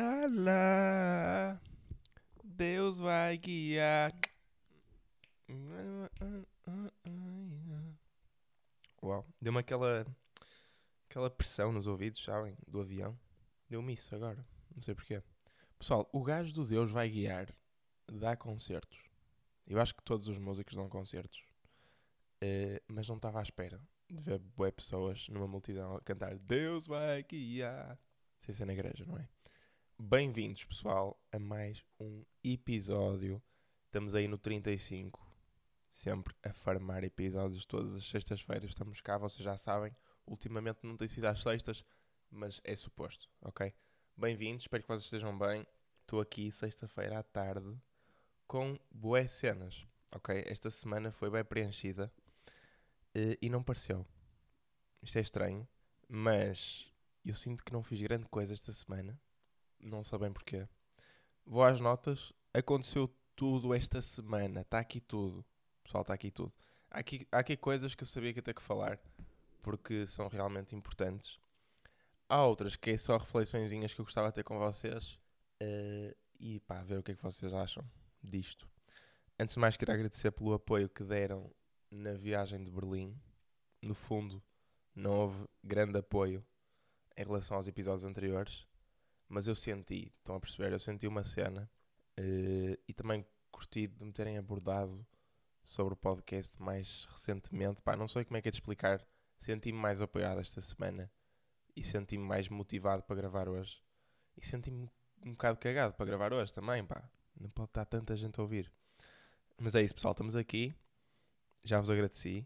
Lá, lá, Deus vai guiar. Uau, deu-me aquela, aquela pressão nos ouvidos, sabem? Do avião. Deu-me isso agora, não sei porquê. Pessoal, o gajo do Deus vai guiar dá concertos. Eu acho que todos os músicos dão concertos. Uh, mas não estava à espera de ver boé pessoas numa multidão a cantar Deus vai guiar. Sem ser na igreja, não é? Bem-vindos, pessoal, a mais um episódio. Estamos aí no 35. Sempre a farmar episódios todas as sextas-feiras. Estamos cá, vocês já sabem. Ultimamente não tem sido às sextas, mas é suposto, ok? Bem-vindos, espero que vocês estejam bem. Estou aqui sexta-feira à tarde com boas cenas, ok? Esta semana foi bem preenchida uh, e não pareceu. Isto é estranho, mas eu sinto que não fiz grande coisa esta semana. Não sei bem porquê. Vou às notas. Aconteceu tudo esta semana. Está aqui tudo. Pessoal, está aqui tudo. Há aqui, há aqui coisas que eu sabia que ia ter que falar porque são realmente importantes. Há outras que é só reflexõezinhas que eu gostava de ter com vocês uh, e pá, ver o que é que vocês acham disto. Antes de mais, quero agradecer pelo apoio que deram na viagem de Berlim. No fundo, não houve grande apoio em relação aos episódios anteriores, mas eu senti, estão a perceber? Eu senti uma cena uh, e também curti de me terem abordado sobre o podcast mais recentemente. Pá, não sei como é que é de explicar. Senti-me mais apoiado esta semana e senti-me mais motivado para gravar hoje. E senti-me um bocado cagado para gravar hoje também, pá. Não pode estar tanta gente a ouvir. Mas é isso, pessoal. Estamos aqui. Já vos agradeci.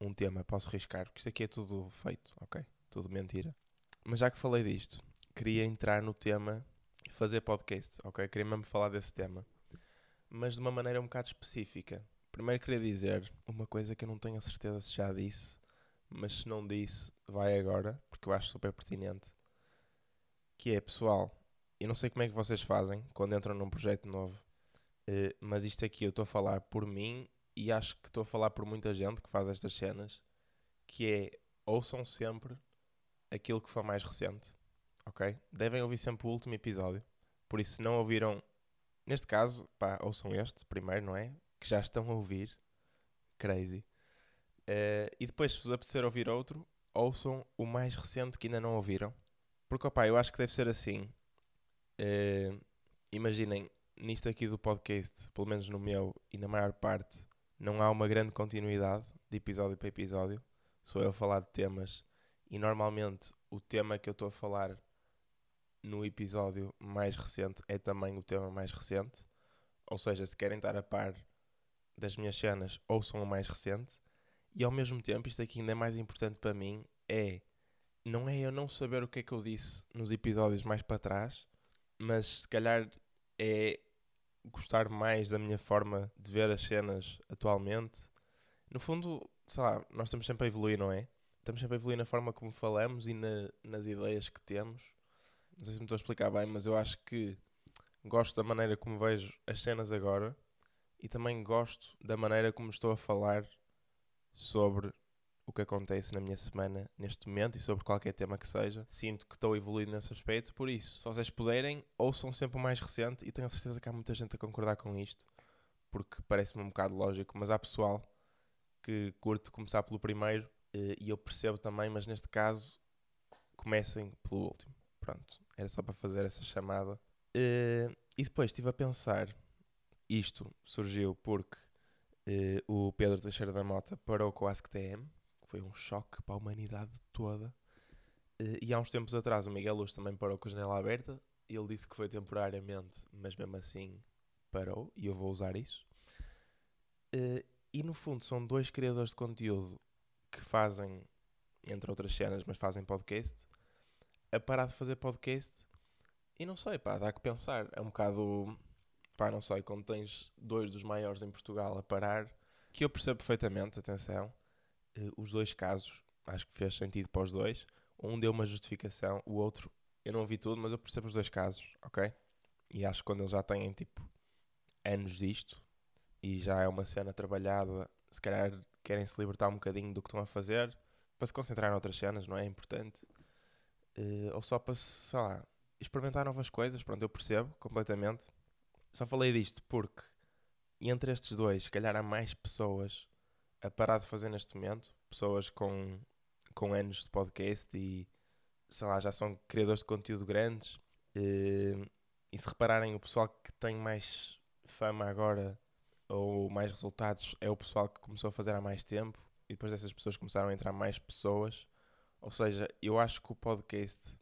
Um tema posso riscar, porque isto aqui é tudo feito, ok? Tudo mentira. Mas já que falei disto, queria entrar no tema fazer podcast, ok? Queria mesmo falar desse tema. Mas de uma maneira um bocado específica. Primeiro queria dizer uma coisa que eu não tenho a certeza se já disse, mas se não disse, vai agora, porque eu acho super pertinente. Que é, pessoal, eu não sei como é que vocês fazem quando entram num projeto novo, uh, mas isto aqui eu estou a falar por mim e acho que estou a falar por muita gente que faz estas cenas, que é ouçam sempre aquilo que for mais recente, ok? Devem ouvir sempre o último episódio, por isso se não ouviram, neste caso, pá, ouçam este primeiro, não é? Que já estão a ouvir, crazy. Uh, e depois, se vos apetecer ouvir outro, ouçam o mais recente que ainda não ouviram. Porque, opá, eu acho que deve ser assim. Uh, imaginem, nisto aqui do podcast, pelo menos no meu e na maior parte, não há uma grande continuidade de episódio para episódio. Sou eu a falar de temas e normalmente o tema que eu estou a falar no episódio mais recente é também o tema mais recente. Ou seja, se querem estar a par das minhas cenas, ouçam o mais recente. E ao mesmo tempo, isto aqui ainda é mais importante para mim, é não é eu não saber o que é que eu disse nos episódios mais para trás, mas se calhar é gostar mais da minha forma de ver as cenas atualmente. No fundo, sei lá, nós estamos sempre a evoluir, não é? Estamos sempre a evoluir na forma como falamos e na, nas ideias que temos. Não sei se me estou a explicar bem, mas eu acho que gosto da maneira como vejo as cenas agora e também gosto da maneira como estou a falar sobre o que acontece na minha semana neste momento e sobre qualquer tema que seja. Sinto que estou evoluindo nesse aspecto, por isso, se vocês puderem, ouçam sempre o mais recente e tenho a certeza que há muita gente a concordar com isto, porque parece-me um bocado lógico, mas há pessoal que curte começar pelo primeiro eh, e eu percebo também, mas neste caso, comecem pelo último. Pronto, era só para fazer essa chamada. Eh, e depois estive a pensar, isto surgiu porque eh, o Pedro Teixeira da Mota parou com o AskTM, foi um choque para a humanidade toda. Uh, e há uns tempos atrás o Miguel Luz também parou com a janela aberta. Ele disse que foi temporariamente, mas mesmo assim parou e eu vou usar isso. Uh, e no fundo são dois criadores de conteúdo que fazem, entre outras cenas, mas fazem podcast, a parar de fazer podcast. E não sei, pá, dá que pensar. É um bocado, pá, não sei, quando tens dois dos maiores em Portugal a parar, que eu percebo perfeitamente, atenção uh, os dois casos, acho que fez sentido para os dois. Um deu uma justificação, o outro, eu não vi tudo, mas eu percebo os dois casos, ok? E acho que quando eles já têm tipo anos disto e já é uma cena trabalhada, se calhar querem se libertar um bocadinho do que estão a fazer para se concentrar em outras cenas, não é? é importante. Uh, ou só para, sei lá, experimentar novas coisas, pronto, eu percebo completamente. Só falei disto porque entre estes dois, se calhar há mais pessoas a parar de fazer neste momento, pessoas com, com anos de podcast e sei lá, já são criadores de conteúdo grandes. Eh, e se repararem, o pessoal que tem mais fama agora ou mais resultados é o pessoal que começou a fazer há mais tempo e depois dessas pessoas começaram a entrar mais pessoas. Ou seja, eu acho que o podcast.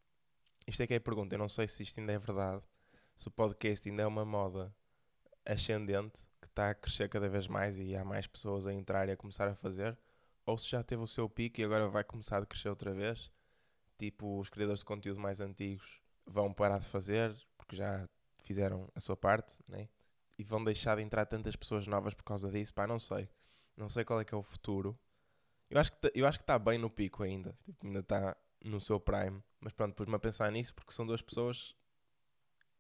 Isto é que é a pergunta, eu não sei se isto ainda é verdade. Se o podcast ainda é uma moda ascendente que está a crescer cada vez mais e há mais pessoas a entrar e a começar a fazer, ou se já teve o seu pico e agora vai começar a crescer outra vez. Tipo, os criadores de conteúdo mais antigos vão parar de fazer porque já fizeram a sua parte, né? E vão deixar de entrar tantas pessoas novas por causa disso. Pá, não sei. Não sei qual é que é o futuro. Eu acho que eu acho que está bem no pico ainda. Tipo, ainda está no seu prime. Mas pronto, pus-me a pensar nisso porque são duas pessoas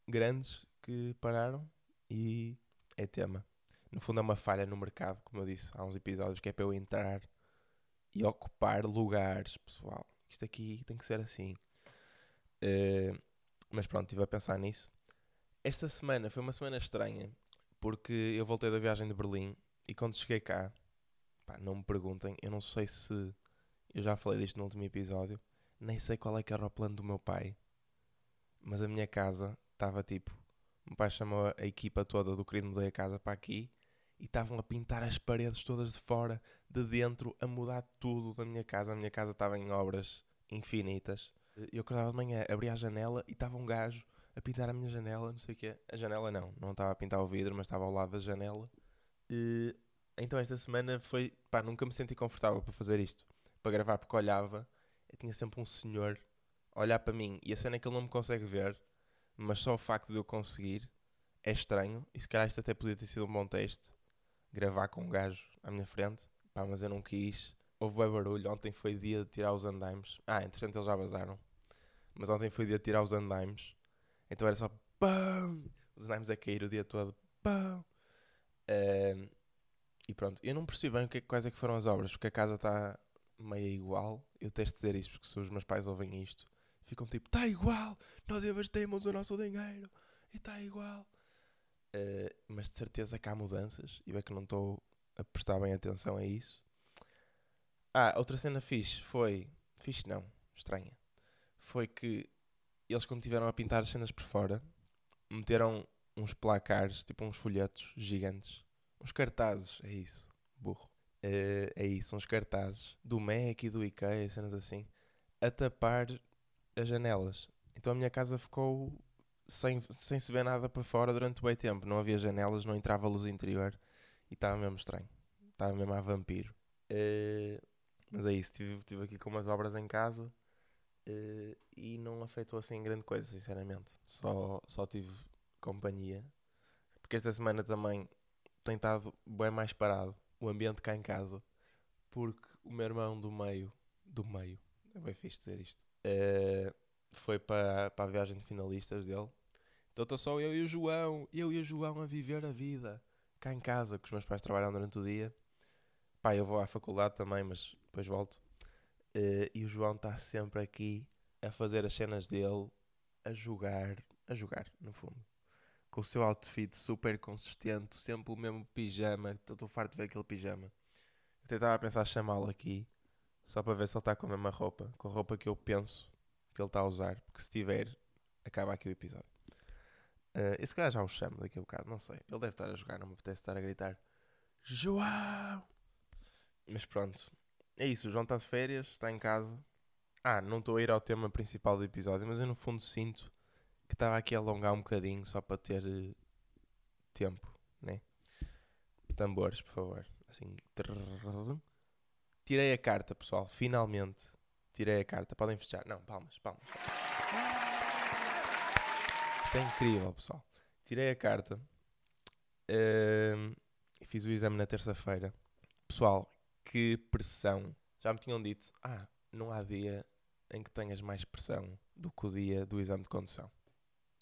grandes que pararam e é tema. No fundo é uma falha no mercado, como eu disse há uns episódios, que é para eu entrar e ocupar lugares, pessoal. Isto aqui tem que ser assim. Uh, mas pronto, estive a pensar nisso. Esta semana foi uma semana estranha, porque eu voltei da viagem de Berlim e quando cheguei cá, pá, não me perguntem, eu não sei se. Eu já falei disto no último episódio, nem sei qual é que era o plano do meu pai, mas a minha casa estava tipo. O meu pai chamou a equipa toda do querido mudei a casa para aqui e estavam a pintar as paredes todas de fora, de dentro, a mudar tudo da minha casa. A minha casa estava em obras infinitas. Eu acordava de manhã, abria a janela e estava um gajo a pintar a minha janela, não sei o quê. A janela não, não estava a pintar o vidro, mas estava ao lado da janela. E, então esta semana foi, pá, nunca me senti confortável para fazer isto. Para gravar, porque olhava, eu tinha sempre um senhor a olhar para mim. E a cena é que ele não me consegue ver, mas só o facto de eu conseguir é estranho. E se calhar isto até podia ter sido um bom teste. Gravar com um gajo à minha frente. Pá, mas eu não quis. Houve bem barulho. Ontem foi dia de tirar os andaimes. Ah, entretanto eles já vazaram. Mas ontem foi dia de tirar os andaimes. Então era só pão! Os andaimes a cair o dia todo. Pão! Uh, e pronto, eu não percebi bem o que, é quais é que foram as obras, porque a casa está meio igual. Eu testo dizer isto porque se os meus pais ouvem isto, ficam tipo, está igual, nós investemos o nosso dinheiro e está igual. Uh, mas de certeza que há mudanças e é que não estou a prestar bem atenção a isso. Ah, outra cena fixe foi. Fixe não, estranha. Foi que eles, quando tiveram a pintar as cenas por fora, meteram uns placares, tipo uns folhetos gigantes. Uns cartazes, é isso, burro. Uh, é isso, uns cartazes do Mac e do IKEA, cenas assim, a tapar as janelas. Então a minha casa ficou sem, sem se ver nada para fora durante bem tempo. Não havia janelas, não entrava luz interior e estava mesmo estranho. Estava mesmo a vampiro. Uh, mas é isso, estive, estive aqui com umas obras em casa uh, e não afetou assim grande coisa, sinceramente. Só, só tive companhia. Porque esta semana também tem estado bem mais parado o ambiente cá em casa. Porque o meu irmão do meio, do meio, é bem fixe dizer isto, uh, foi para, para a viagem de finalistas dele. Então estou só eu e o João, eu e o João a viver a vida cá em casa, que os meus pais trabalham durante o dia. Pá, eu vou à faculdade também, mas depois volto. Uh, e o João está sempre aqui a fazer as cenas dele, a jogar, a jogar, no fundo. Com o seu outfit super consistente, sempre o mesmo pijama. Estou farto de ver aquele pijama. Até estava a pensar chamá-lo aqui, só para ver se ele está com a mesma roupa, com a roupa que eu penso que ele está a usar, porque se tiver, acaba aqui o episódio. Uh, esse cara já o chamo daqui a bocado, não sei. Ele deve estar a jogar, não me apetece estar a gritar João! Mas pronto, é isso. O João está de férias, está em casa. Ah, não estou a ir ao tema principal do episódio, mas eu no fundo sinto que estava aqui a alongar um bocadinho só para ter uh, tempo, né? Tambores, por favor. Assim. Tirei a carta, pessoal. Finalmente tirei a carta. Podem fechar. Não, palmas, palmas. Isto é incrível, pessoal. Tirei a carta. Uh, fiz o exame na terça-feira. Pessoal, que pressão. Já me tinham dito, ah, não há dia em que tenhas mais pressão do que o dia do exame de condução.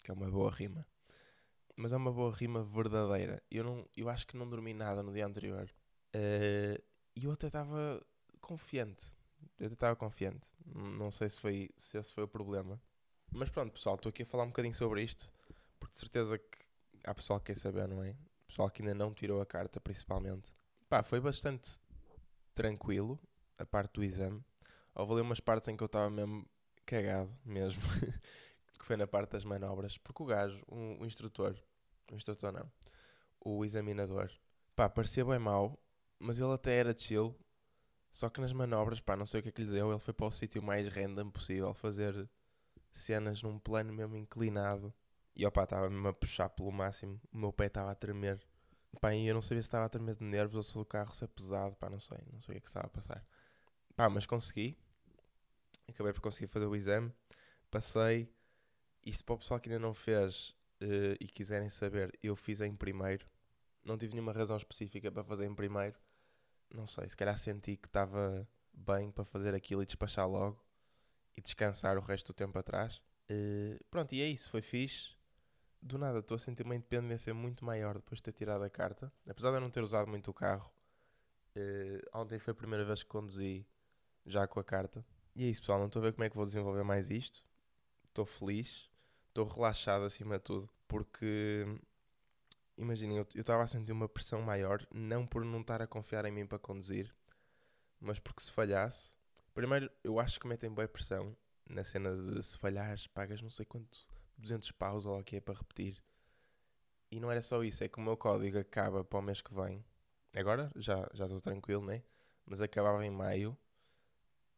Que é uma boa rima. Mas é uma boa rima verdadeira. Eu, não, eu acho que não dormi nada no dia anterior. Uh, e eu até estava confiante. Eu até estava confiante. Não sei se, foi, se esse foi o problema. Mas pronto, pessoal, estou aqui a falar um bocadinho sobre isto, porque de certeza que há pessoal que quer saber, não é? Pessoal que ainda não tirou a carta, principalmente. Pá, foi bastante tranquilo a parte do exame. Houve ali umas partes em que eu estava mesmo cagado, mesmo. que foi na parte das manobras. Porque o gajo, o, o instrutor, o instrutor não, o examinador, pá, parecia bem mau, mas ele até era chill. Só que nas manobras, pá, não sei o que é que lhe deu. Ele foi para o sítio mais random possível, fazer cenas num plano mesmo inclinado. E opá, estava mesmo a puxar pelo máximo. O meu pé estava a tremer. Pá, e eu não sabia se estava a tremer de nervos ou se o carro ser pesado. Pá, não sei. Não sei o que é que estava a passar. Pá, mas consegui. Acabei por conseguir fazer o exame. Passei. Isto para o pessoal que ainda não fez uh, e quiserem saber, eu fiz em primeiro. Não tive nenhuma razão específica para fazer em primeiro. Não sei, se calhar senti que estava bem para fazer aquilo e despachar logo e descansar o resto do tempo atrás. Uh, pronto, e é isso, foi fixe. Do nada estou a sentir uma independência muito maior depois de ter tirado a carta. Apesar de eu não ter usado muito o carro, uh, ontem foi a primeira vez que conduzi já com a carta. E é isso, pessoal. Não estou a ver como é que vou desenvolver mais isto. Estou feliz, estou relaxado acima de tudo, porque imaginem, eu estava a sentir uma pressão maior, não por não estar a confiar em mim para conduzir, mas porque se falhasse, primeiro eu acho que metem boa pressão na cena de se falhares, pagas não sei quanto, 200 paus ou o que é para repetir. E não era só isso, é que o meu código acaba para o mês que vem. Agora já já estou tranquilo, né? Mas acabava em maio.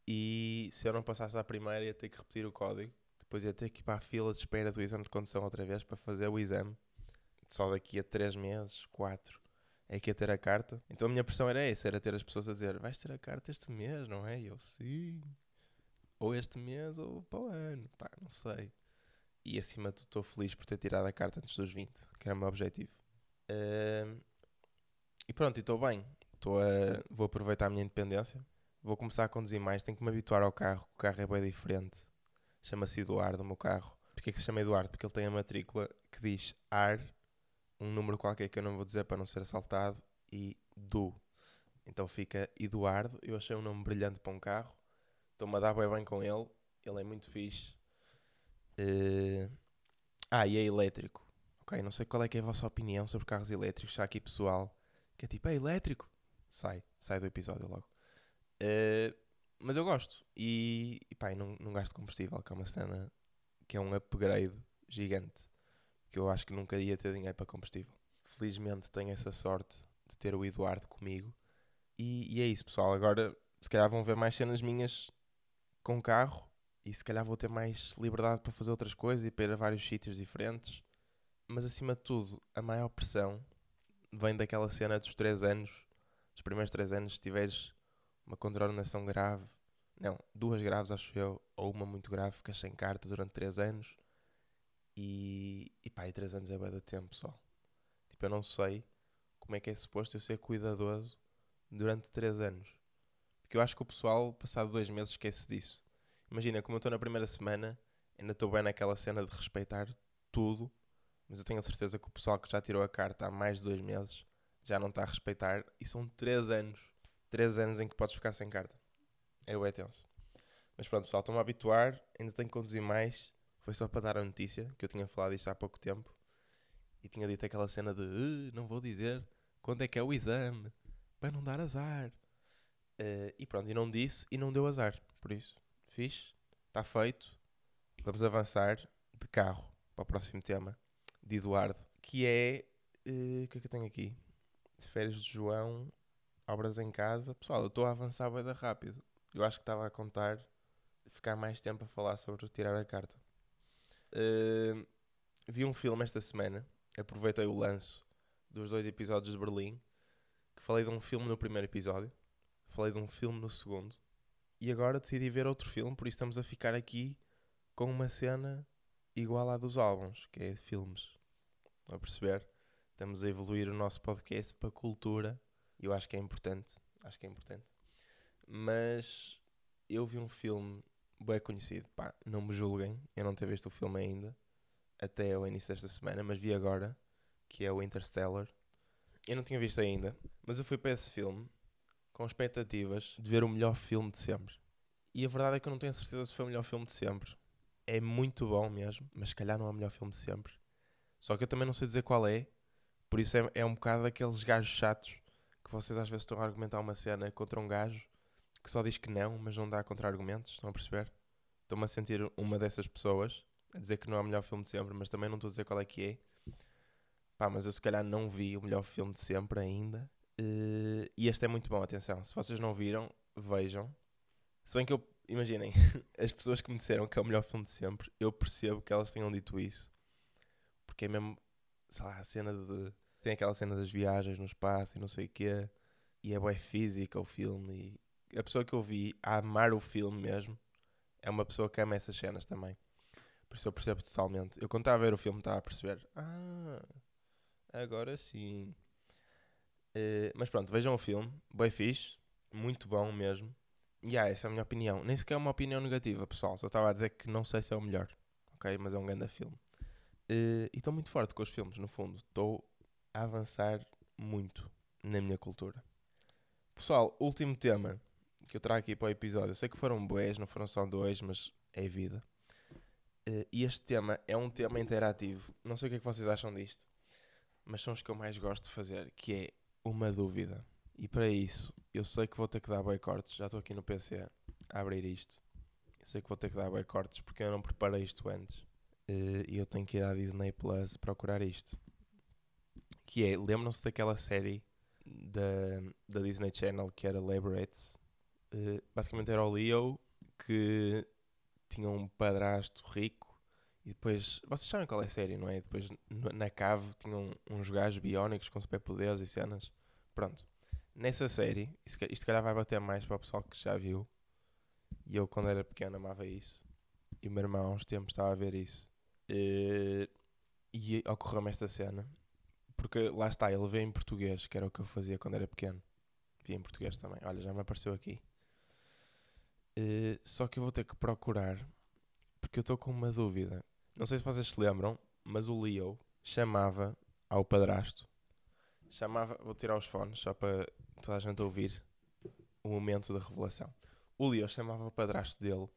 E se eu não passasse à primeira, ia ter que repetir o código. Depois ia ter que ir para a fila de espera do exame de condução outra vez para fazer o exame. Só daqui a 3 meses, 4, é que ia ter a carta. Então a minha pressão era essa: era ter as pessoas a dizer, vais ter a carta este mês, não é? E eu, sim. Ou este mês ou para o ano. Pá, não sei. E acima de tudo estou feliz por ter tirado a carta antes dos 20, que era o meu objetivo. Uh, e pronto, estou bem. Tô a, vou aproveitar a minha independência. Vou começar a conduzir mais. Tenho que me habituar ao carro. O carro é bem diferente. Chama-se Eduardo, o meu carro. Porquê é que se chama Eduardo? Porque ele tem a matrícula que diz AR, um número qualquer que eu não vou dizer para não ser assaltado, e DU. Então fica Eduardo. Eu achei um nome brilhante para um carro. Estou-me a dar bem, bem com ele. Ele é muito fixe. Uh... Ah, e é elétrico. Ok, não sei qual é que é a vossa opinião sobre carros elétricos. Já aqui pessoal que é tipo, é elétrico. Sai, sai do episódio logo. Uh, mas eu gosto. E, e pá, não, não gasto combustível, que é uma cena que é um upgrade gigante. Que eu acho que nunca ia ter dinheiro para combustível. Felizmente tenho essa sorte de ter o Eduardo comigo. E, e é isso, pessoal. Agora, se calhar vão ver mais cenas minhas com carro. E se calhar vou ter mais liberdade para fazer outras coisas e para ir a vários sítios diferentes. Mas acima de tudo, a maior pressão vem daquela cena dos 3 anos. Os primeiros 3 anos, se tiveres uma contraordenação grave, não, duas graves acho eu, ou uma muito grave, ficas sem carta durante 3 anos. E, e pá, e 3 anos é bem de tempo, pessoal. Tipo, eu não sei como é que é suposto eu ser cuidadoso durante 3 anos. Porque eu acho que o pessoal, passado 2 meses, esquece disso. Imagina, como eu estou na primeira semana, ainda estou bem naquela cena de respeitar tudo mas eu tenho a certeza que o pessoal que já tirou a carta há mais de dois meses já não está a respeitar. E são três anos. Três anos em que podes ficar sem carta. É o tenso. Mas pronto, pessoal, estou-me a habituar. Ainda tenho que conduzir mais. Foi só para dar a notícia, que eu tinha falado isto há pouco tempo. E tinha dito aquela cena de uh, não vou dizer quando é que é o exame. Para não dar azar. Uh, e pronto, e não disse e não deu azar. Por isso, fiz. Está feito. Vamos avançar de carro para o próximo tema de Eduardo, que é. Uh, o que é que eu tenho aqui? De férias de João, obras em casa. Pessoal, eu estou a avançar bem da rápido. Eu acho que estava a contar ficar mais tempo a falar sobre tirar a carta. Uh, vi um filme esta semana, aproveitei o lanço dos dois episódios de Berlim, que falei de um filme no primeiro episódio, falei de um filme no segundo, e agora decidi ver outro filme, por isso estamos a ficar aqui com uma cena igual à dos álbuns, que é filmes. A perceber? Estamos a evoluir o nosso podcast para cultura. Eu acho que é importante. Acho que é importante. Mas eu vi um filme bem conhecido. Pá, não me julguem. Eu não tenho visto o filme ainda. Até o início desta semana. Mas vi agora. Que é o Interstellar. Eu não tinha visto ainda. Mas eu fui para esse filme com expectativas de ver o melhor filme de sempre. E a verdade é que eu não tenho certeza se foi o melhor filme de sempre é muito bom mesmo, mas se calhar não é o melhor filme de sempre. Só que eu também não sei dizer qual é, por isso é, é um bocado daqueles gajos chatos vocês às vezes estão a argumentar uma cena contra um gajo que só diz que não, mas não dá contra-argumentos, estão a perceber? Estou-me a sentir uma dessas pessoas a dizer que não é o melhor filme de sempre, mas também não estou a dizer qual é que é. Pá, mas eu se calhar não vi o melhor filme de sempre ainda. Uh, e este é muito bom, atenção. Se vocês não viram, vejam. Se bem que eu, imaginem, as pessoas que me disseram que é o melhor filme de sempre, eu percebo que elas tenham dito isso. Porque é mesmo, sei lá, a cena de. Tem aquela cena das viagens no espaço e não sei o quê. E é boa física o filme. E a pessoa que eu vi a amar o filme mesmo é uma pessoa que ama essas cenas também. Por isso eu percebo totalmente. Eu quando estava a ver o filme estava a perceber. Ah, agora sim. Uh, mas pronto, vejam o filme. Bem fixe. Muito bom mesmo. E yeah, essa é a minha opinião. Nem sequer é uma opinião negativa, pessoal. Só estava a dizer que não sei se é o melhor. Ok? Mas é um grande filme. Uh, e estou muito forte com os filmes, no fundo. Estou a avançar muito na minha cultura. Pessoal, último tema que eu trago aqui para o episódio. Eu sei que foram boés, não foram só dois, mas é vida. Uh, e este tema é um tema interativo. Não sei o que é que vocês acham disto, mas são os que eu mais gosto de fazer, que é uma dúvida. E para isso, eu sei que vou ter que dar bem. Já estou aqui no PC a abrir isto. Eu sei que vou ter que dar bem porque eu não preparei isto antes. Uh, e eu tenho que ir à Disney Plus procurar isto. Que é, lembram-se daquela série da, da Disney Channel que era Laborates? Uh, basicamente era o Leo que tinha um padrasto rico e depois, vocês sabem qual é a série, não é? Depois na cave tinham uns gajos biónicos com superpoderes e cenas. Pronto. Nessa série, isto, isto calhar vai bater mais para o pessoal que já viu. E eu quando era pequeno amava isso. E o meu irmão há uns tempos estava a ver isso. Uh, e ocorreu-me esta cena. Porque lá está, ele vê em português, que era o que eu fazia quando era pequeno. Via em português também. Olha, já me apareceu aqui. Uh, só que eu vou ter que procurar, porque eu estou com uma dúvida. Não sei se vocês se lembram, mas o Leo chamava ao padrasto. Chamava, vou tirar os fones só para toda a gente ouvir o momento da revelação. O Leo chamava o padrasto dele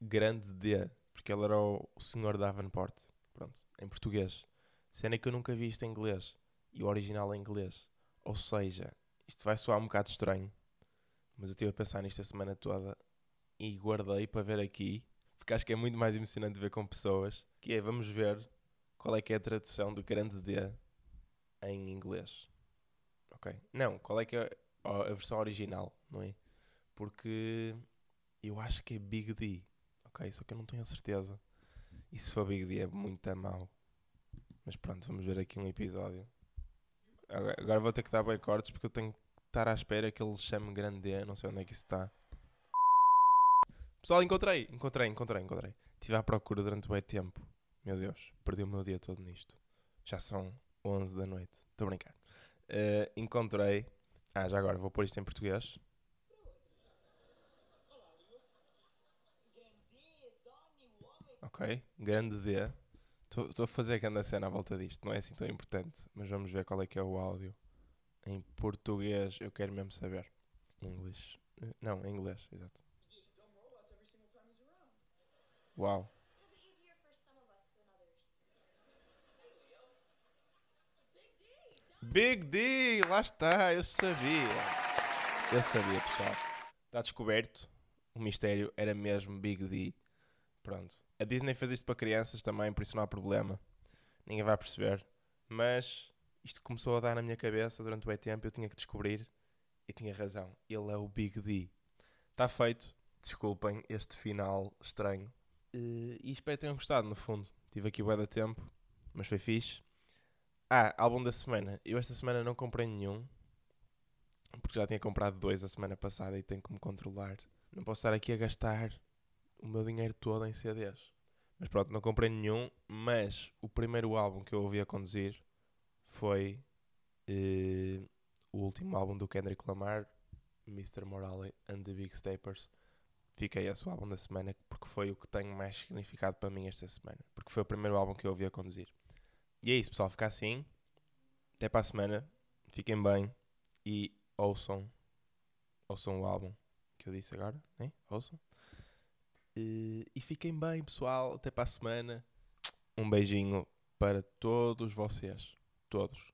Grande D, porque ele era o, o senhor Davenport. Pronto, em português. Cena que eu nunca vi isto em inglês. E o original em inglês. Ou seja, isto vai soar um bocado estranho. Mas eu estive a pensar nisto a semana toda e guardei para ver aqui, porque acho que é muito mais emocionante ver com pessoas, que é, vamos ver qual é que é a tradução do grande D em inglês. Ok? Não, qual é que é a, versão original, não é? Porque eu acho que é Big D, ok? Só que eu não tenho a certeza. E se for Big D é muito mal. Mas pronto, vamos ver aqui um episódio. Agora, vou ter que dar bem cortes porque eu tenho que estar à espera que ele chame grande D, não sei onde é que isso está. Pessoal, encontrei, encontrei, encontrei, encontrei. Estive à procura durante bem tempo. Meu Deus, perdi o meu dia todo nisto. Já são 11 da noite. Estou a brincar. Uh, encontrei. Ah, já agora, vou pôr isto em português. Ok, grande D. Estou a fazer a grande cena à volta disto. Não é assim tão importante. Mas vamos ver qual é que é o áudio. Em português, eu quero mesmo saber. English. Eh, não, em inglês, exato. Uau. Big D, lá está, eu sabia. Eu sabia, pessoal. Está descoberto. O mistério era mesmo Big D. Pronto. A Disney fez isto para crianças também, por isso não há problema. Ninguém vai perceber. Mas isto começou a dar na minha cabeça durante o tempo. Eu tinha que descobrir e tinha razão. Ele é o Big D. Está feito. Desculpem este final estranho. Uh, e espero que tenham gostado, no fundo. Tive aqui o da tempo, mas foi fixe. Ah, álbum da semana. Eu esta semana não comprei nenhum, porque já tinha comprado dois a semana passada e tenho que me controlar. Não posso estar aqui a gastar o meu dinheiro todo em CDs. Mas pronto, não comprei nenhum, mas o primeiro álbum que eu ouvi a conduzir foi uh, o último álbum do Kendrick Lamar, Mr. Morale and the Big Steppers fiquei esse o álbum da semana porque foi o que tem mais significado para mim esta semana. Porque foi o primeiro álbum que eu ouvi a conduzir. E é isso, pessoal. Fica assim. Até para a semana. Fiquem bem. E ouçam. Ouçam o álbum que eu disse agora. Hein? Ouçam. E, e fiquem bem, pessoal. Até para a semana. Um beijinho para todos vocês. Todos.